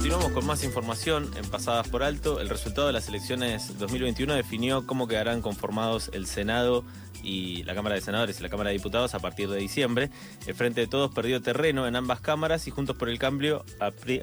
Continuamos con más información en Pasadas por Alto. El resultado de las elecciones 2021 definió cómo quedarán conformados el Senado y la Cámara de Senadores y la Cámara de Diputados a partir de diciembre. El Frente de Todos perdió terreno en ambas cámaras y Juntos por el Cambio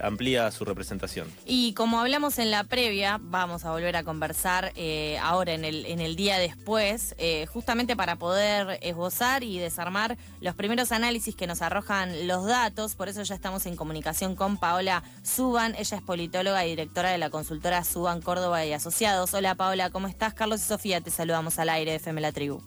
amplía su representación. Y como hablamos en la previa, vamos a volver a conversar eh, ahora en el, en el día después, eh, justamente para poder esbozar y desarmar los primeros análisis que nos arrojan los datos. Por eso ya estamos en comunicación con Paola Suban. Ella es politóloga y directora de la consultora Suban Córdoba y Asociados. Hola Paola, ¿cómo estás? Carlos y Sofía, te saludamos al aire de FM La Tribu.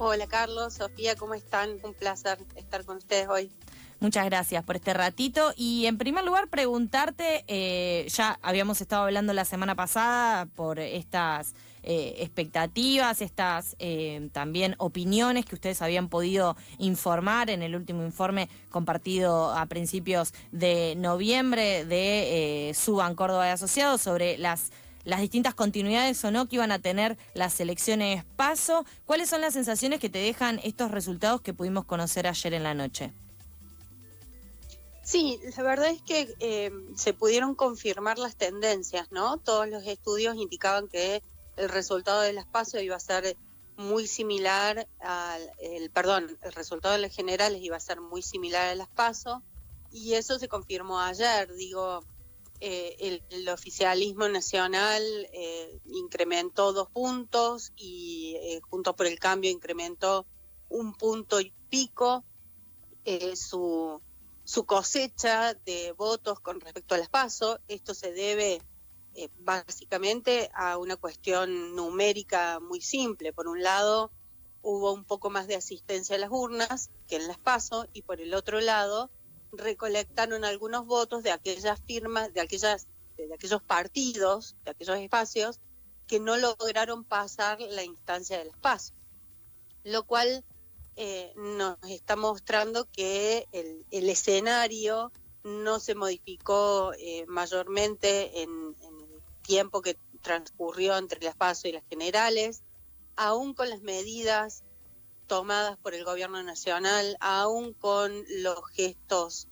Hola Carlos, Sofía, ¿cómo están? Un placer estar con ustedes hoy. Muchas gracias por este ratito. Y en primer lugar, preguntarte, eh, ya habíamos estado hablando la semana pasada por estas eh, expectativas, estas eh, también opiniones que ustedes habían podido informar en el último informe compartido a principios de noviembre de Suban Córdoba de Asociados sobre las las distintas continuidades o no que iban a tener las elecciones paso. ¿Cuáles son las sensaciones que te dejan estos resultados que pudimos conocer ayer en la noche? Sí, la verdad es que eh, se pudieron confirmar las tendencias, ¿no? Todos los estudios indicaban que el resultado de las iba a ser muy similar al, perdón, el resultado de las generales iba a ser muy similar a las y eso se confirmó ayer, digo, eh, el, oficialismo nacional eh, incrementó dos puntos y eh, Juntos por el Cambio incrementó un punto y pico su, su cosecha de votos con respecto a las PASO. Esto se debe básicamente a una cuestión numérica muy simple. Por un lado, hubo un poco más de asistencia a las urnas que en las PASO y por el otro lado, recolectaron algunos votos de aquellas firmas, de aquellas, de aquellos partidos, de aquellos espacios que no lograron pasar la instancia del espacio, lo cual eh, nos está mostrando que el, escenario no se modificó eh, mayormente en, en, el tiempo que transcurrió entre el espacio y las generales, aún con las medidas tomadas por el gobierno nacional, aún con los gestos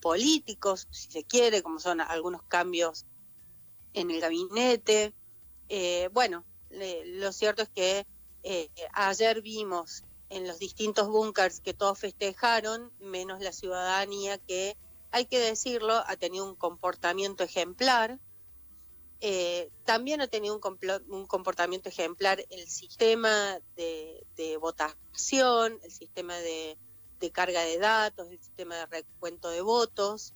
políticos, si se quiere, como son algunos cambios en el gabinete. Eh, bueno, lo cierto es que eh, ayer vimos en los distintos búnkers que todos festejaron, menos la ciudadanía que, hay que decirlo, ha tenido un comportamiento ejemplar, eh, también ha tenido un, comportamiento ejemplar el sistema de, votación, el sistema de, carga de datos, el sistema de recuento de votos,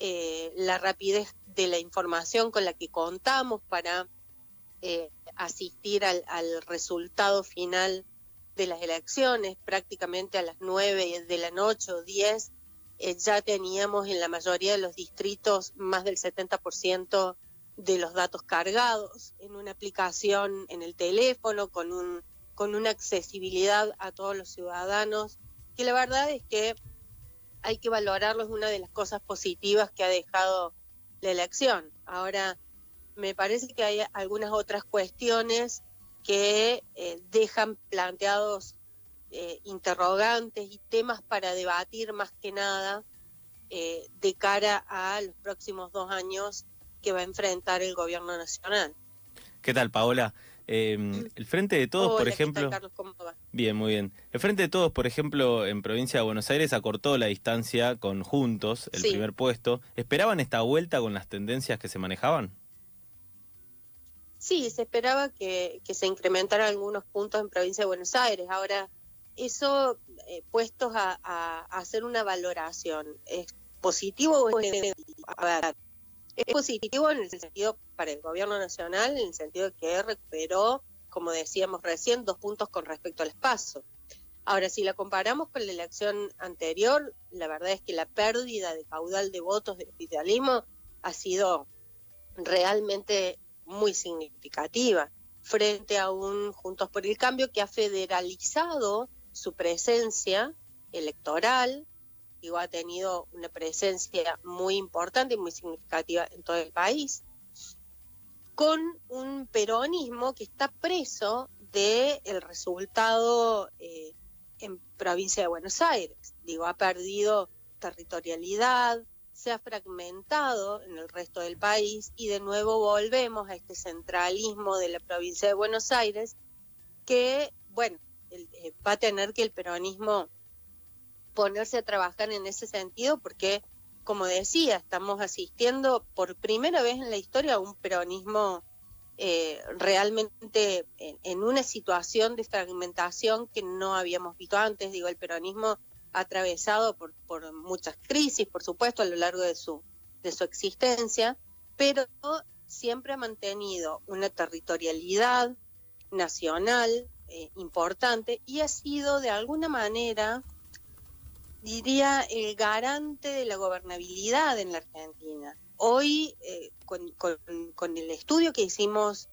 eh, la rapidez de la información con la que contamos para eh, asistir al, resultado final de las elecciones, prácticamente a las 9 de la noche o 10, ya teníamos en la mayoría de los distritos más del 70% de los datos cargados en una aplicación en el teléfono con un con una accesibilidad a todos los ciudadanos que la verdad es que hay que valorarlo es una de las cosas positivas que ha dejado la elección. Ahora me parece que hay algunas otras cuestiones que eh, dejan planteados eh, interrogantes y temas para debatir más que nada eh, de cara a los próximos dos años que va a enfrentar el gobierno nacional. ¿Qué tal, Paola? Em, el Frente de Todos, por ejemplo. Bien, muy bien. El Frente de Todos, por ejemplo, en provincia de Buenos Aires acortó la distancia con Juntos, el primer puesto. ¿Esperaban esta vuelta con las tendencias que se manejaban? Sí, se esperaba que, se incrementaran algunos puntos en provincia de Buenos Aires. Ahora, eso, eh, puestos a, hacer una valoración, ¿es positivo o es negativo? A ver, es positivo en el sentido para el gobierno nacional, en el sentido de que recuperó, como decíamos recién, dos puntos con respecto al espacio. Ahora, si la comparamos con la elección anterior, la verdad es que la pérdida de caudal de votos del oficialismo ha sido realmente muy significativa. frente a un Juntos por el Cambio que ha federalizado su presencia electoral, digo, ha tenido una presencia muy importante y muy significativa en todo el país, con un peronismo que está preso del el resultado eh, en provincia de Buenos Aires. Digo, ha perdido territorialidad, se ha fragmentado en el resto del país y de nuevo volvemos a este centralismo de la provincia de Buenos Aires que, bueno, eh, va a tener que el peronismo ponerse a trabajar en ese sentido porque, como decía, estamos asistiendo por primera vez en la historia a un peronismo eh, realmente en, una situación de fragmentación que no habíamos visto antes. Digo, el peronismo atravesado por, muchas crisis, por supuesto, a lo largo de su, de su existencia, pero siempre ha mantenido una territorialidad nacional eh, importante y ha sido de alguna manera, diría, el garante de la gobernabilidad en la Argentina. Hoy, eh, con, el estudio que hicimos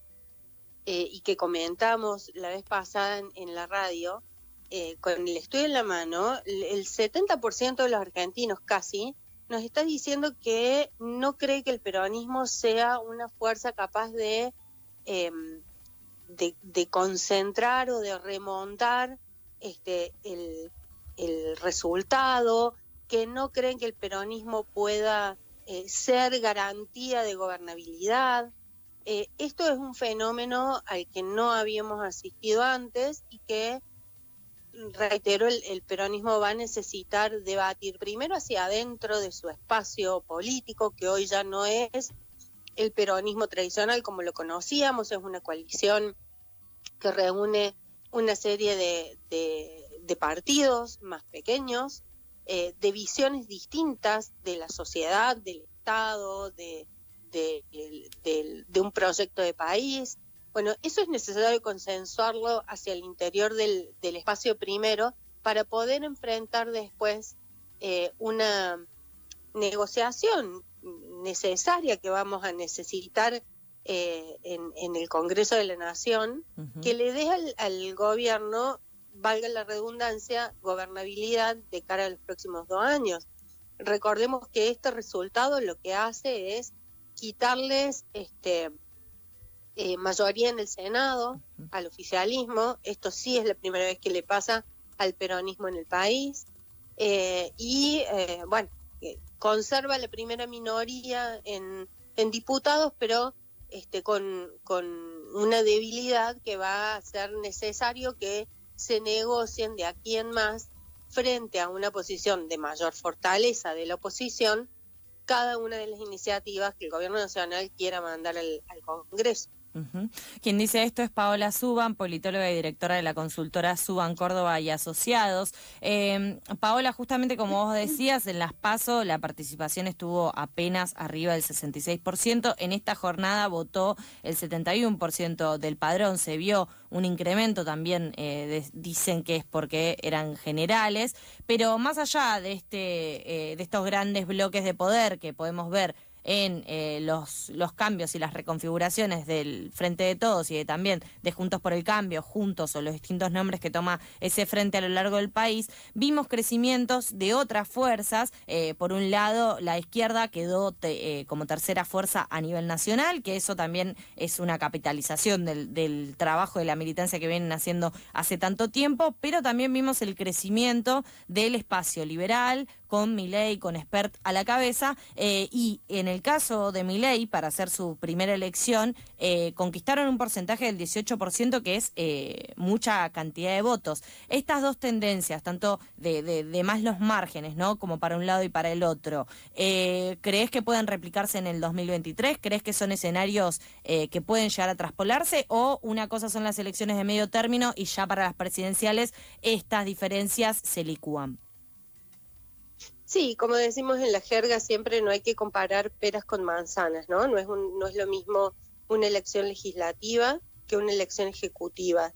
eh, y que comentamos la vez pasada en la radio, eh, con el estudio en la mano, el 70% de los argentinos casi nos está diciendo que no cree que el peronismo sea una fuerza capaz de, em, de, concentrar o de remontar este, el, resultado, que no creen que el peronismo pueda eh, ser garantía de gobernabilidad. Eh, esto es un fenómeno al que no habíamos asistido antes y que reitero, el, peronismo va a necesitar debatir primero hacia adentro de su espacio político, que hoy ya no es el peronismo tradicional como lo conocíamos, es una coalición que reúne una serie de, partidos más pequeños, eh, de visiones distintas de la sociedad, del Estado, de, de un proyecto de país, bueno, eso es necesario consensuarlo hacia el interior del, espacio primero para poder enfrentar después eh, una negociación necesaria que vamos a necesitar eh, en, el Congreso de la Nación, que le dé al, gobierno, valga la redundancia, gobernabilidad de cara a los próximos dos años. Recordemos que este resultado lo que hace es quitarles este, eh, mayoría en el Senado, al oficialismo. Esto sí es la primera vez que le pasa al peronismo en el país. Eh, y eh, bueno, conserva la primera minoría en, en diputados, pero este, con, con una debilidad que va a ser necesario que se negocien de aquí en más frente a una posición de mayor fortaleza de la oposición cada una de las iniciativas que el gobierno nacional quiera mandar al Congreso. Quien dice esto es Paola Suban, politóloga y directora de la consultora Suban Córdoba y Asociados. Em, Paola, justamente como vos decías, en las PASO la participación estuvo apenas arriba del 66%. En esta jornada votó el 71% del padrón. Se vio un incremento también, eh, dicen que es porque eran generales. Pero más allá de, este, eh, de estos grandes bloques de poder que podemos ver, en eh, los, los cambios y las reconfiguraciones del Frente de Todos y también de Juntos por el Cambio, Juntos o los distintos nombres que toma ese frente a lo largo del país, vimos crecimientos de otras fuerzas. Eh, por un lado, la izquierda quedó eh, como tercera fuerza a nivel nacional, que eso también es una capitalización del, del trabajo de la militancia que vienen haciendo hace tanto tiempo, pero también vimos el crecimiento del espacio liberal, con Milei, con Spert a la cabeza, eh, y en el caso de Milei, para hacer su primera elección, eh, conquistaron un porcentaje del 18%, que es eh, mucha cantidad de votos. Estas dos tendencias, tanto de, más los márgenes, ¿no? Como para un lado y para el otro, ¿crees que pueden replicarse en el 2023? ¿Crees que son escenarios que pueden llegar a traspolarse? ¿O una cosa son las elecciones de medio término y ya para las presidenciales estas diferencias se licúan? Sí, como decimos en la jerga, siempre no hay que comparar peras con manzanas, ¿no? No es, no es lo mismo una elección legislativa que una elección ejecutiva.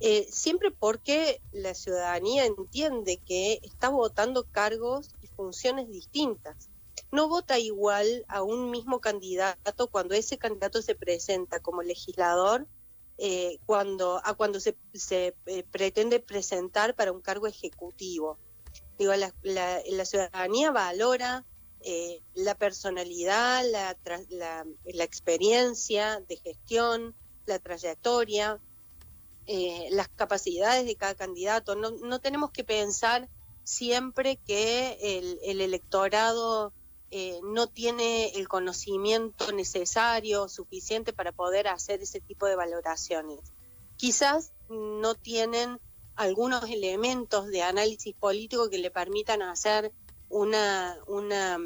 Eh, siempre porque la ciudadanía entiende que está votando cargos y funciones distintas. No vota igual a un mismo candidato cuando ese candidato se presenta como legislador eh, cuando, a cuando se, se eh, pretende presentar para un cargo ejecutivo. Digo, la, la, ciudadanía valora eh, la personalidad, la, la, la, experiencia de gestión, la trayectoria, eh, las capacidades de cada candidato. No, no tenemos que pensar siempre que el, el electorado eh, no tiene el conocimiento necesario, suficiente para poder hacer ese tipo de valoraciones. Quizás no tienen algunos elementos de análisis político que le permitan hacer una, una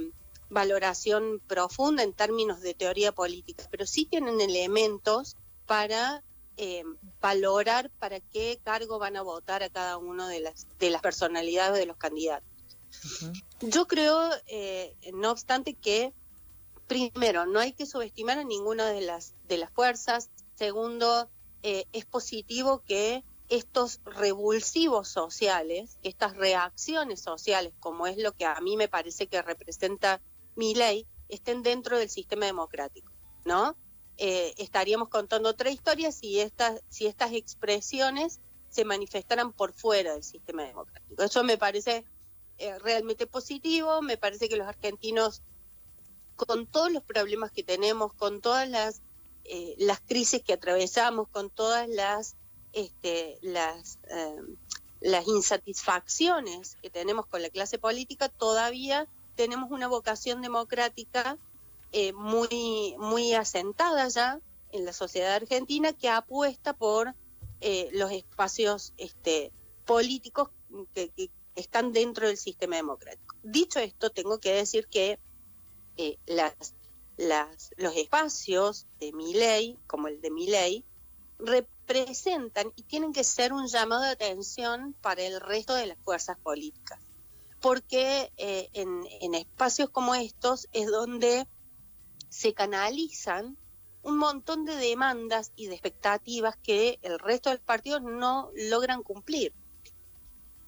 valoración profunda en términos de teoría política, pero sí tienen elementos para eh, valorar para qué cargo van a votar a cada uno de las, de las personalidades de los candidatos. Yo creo, eh, no obstante, que primero, no hay que subestimar a ninguna de las, de las fuerzas. Segundo, eh, es positivo que estos revulsivos sociales, estas reacciones sociales, como es lo que a mí me parece que representa mi ley, estén dentro del sistema democrático, ¿no? Eh, estaríamos contando otra historia si estas, si estas expresiones se manifestaran por fuera del sistema democrático. Eso me parece eh, realmente positivo. Me parece que los argentinos, con todos los problemas que tenemos, con todas las, eh, las crisis que atravesamos, con todas las, este, las, eh, las insatisfacciones que tenemos con la clase política, todavía tenemos una vocación democrática muy, muy asentada ya en la sociedad argentina que apuesta por los espacios este, políticos que, están dentro del sistema democrático. Dicho esto, tengo que decir que eh, los espacios de mi ley, como el de mi ley, representan y tienen que ser un llamado de atención para el resto de las fuerzas políticas. Porque eh, en, espacios como estos es donde se canalizan un montón de demandas y de expectativas que el resto de los partidos no logran cumplir.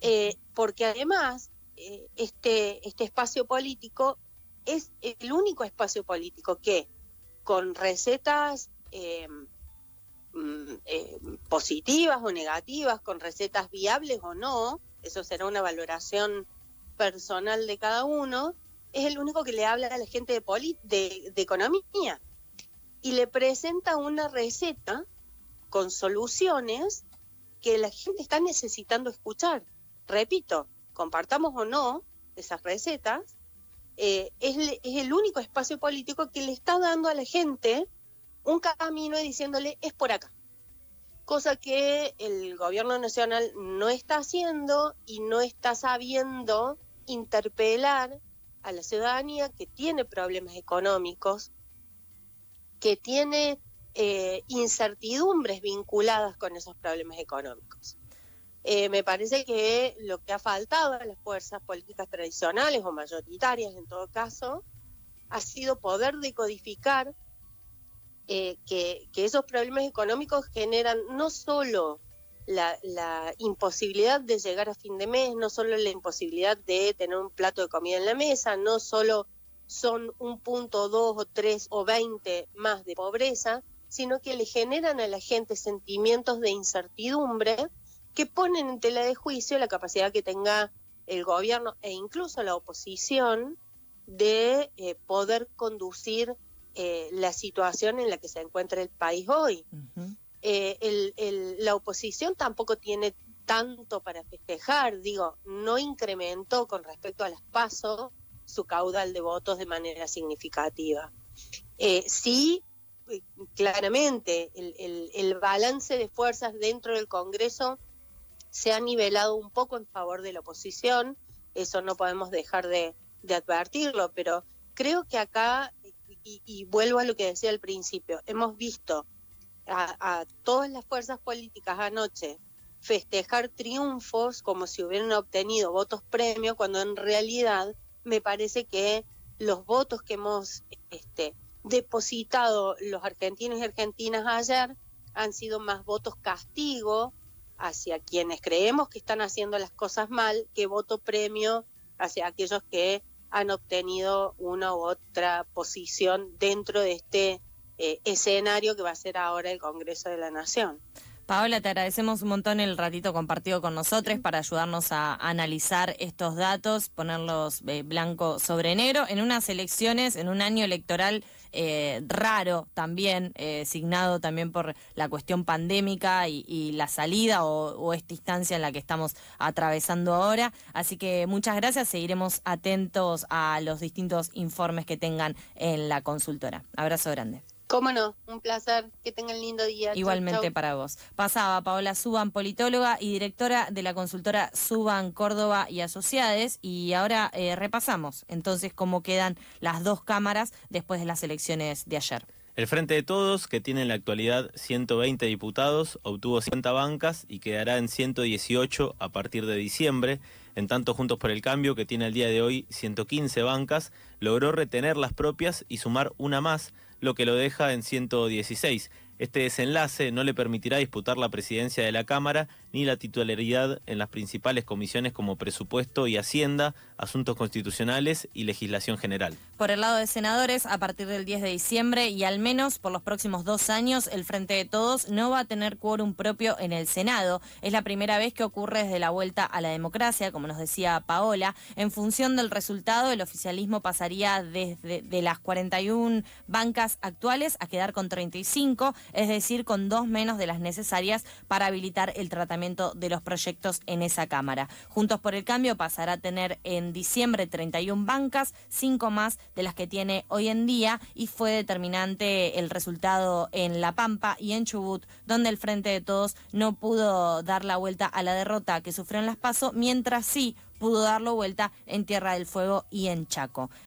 Eh, porque además eh, este, este espacio político es el único espacio político que con recetas mm, positivas o negativas, con recetas viables o no, eso será una valoración personal de cada uno, es el único que le habla a la gente de, de, de economía. Y le presenta una receta con soluciones que la gente está necesitando escuchar. Repito, compartamos o no esas recetas, eh, es, el único espacio político que le está dando a la gente un camino y diciéndole es por acá. Cosa que el gobierno nacional no está haciendo y no está sabiendo interpelar a la ciudadanía que tiene problemas económicos, que tiene eh, incertidumbres vinculadas con esos problemas económicos. Eh, me parece que lo que ha faltado a las fuerzas políticas tradicionales o mayoritarias en todo caso ha sido poder decodificar eh, que, esos problemas económicos generan no solo la, imposibilidad de llegar a fin de mes, no solo la imposibilidad de tener un plato de comida en la mesa, no solo son un punto, dos o tres o veinte más de pobreza, sino que le generan a la gente sentimientos de incertidumbre que ponen en tela de juicio la capacidad que tenga el gobierno e incluso la oposición de eh, poder conducir eh, la situación en la que se encuentra el país hoy. Eh, la oposición tampoco tiene tanto para festejar, digo, no incrementó con respecto a las pasos su caudal de votos de manera significativa. sí, claramente, el, el balance de fuerzas dentro del Congreso se ha nivelado un poco en favor de la oposición, eso no podemos dejar de, advertirlo, pero creo que acá, y, vuelvo a lo que decía al principio, hemos visto a, todas las fuerzas políticas anoche festejar triunfos como si hubieran obtenido votos premio, cuando en realidad me parece que los votos que hemos este, depositado los argentinos y argentinas ayer han sido más votos castigo hacia quienes creemos que están haciendo las cosas mal que voto premio hacia aquellos que han obtenido una u otra posición dentro de este eh, escenario que va a ser ahora el Congreso de la Nación. Paola, te agradecemos un montón el ratito compartido con nosotros para ayudarnos a analizar estos datos, ponerlos eh, blanco sobre negro en unas elecciones, en un año electoral eh, raro también, eh, signado también por la cuestión pandémica y, la salida o, esta instancia en la que estamos atravesando ahora. Así que muchas gracias, seguiremos atentos a los distintos informes que tengan en la consultora. Abrazo grande. Cómo no, un placer, que tengan lindo día. Igualmente para vos. Pasaba Paola Suban, politóloga y directora de la consultora Suban Córdoba y Asociades, y ahora eh, repasamos entonces cómo quedan las dos cámaras después de las elecciones de ayer. El Frente de Todos, que tiene en la actualidad 120 diputados, obtuvo 50 bancas y quedará en 118 a partir de diciembre. En tanto, Juntos por el Cambio, que tiene al día de hoy 115 bancas, logró retener las propias y sumar una más lo que lo deja en 116. Este desenlace no le permitirá disputar la presidencia de la Cámara ni la titularidad en las principales comisiones como presupuesto y hacienda, asuntos constitucionales y legislación general. Por el lado de senadores, a partir del 10 de diciembre y al menos por los próximos dos años, el Frente de Todos no va a tener quórum propio en el Senado. Es la primera vez que ocurre desde la vuelta a la democracia, como nos decía Paola. En función del resultado, el oficialismo pasaría desde de las 41 bancas actuales a quedar con 35 es decir, con dos menos de las necesarias para habilitar el tratamiento de los proyectos en esa Cámara. Juntos por el Cambio pasará a tener en diciembre 31 bancas, cinco más de las que tiene hoy en día y fue determinante el resultado en La Pampa y en Chubut, donde el Frente de Todos no pudo dar la vuelta a la derrota que sufrió en Las Paso, mientras sí pudo darlo vuelta en Tierra del Fuego y en Chaco.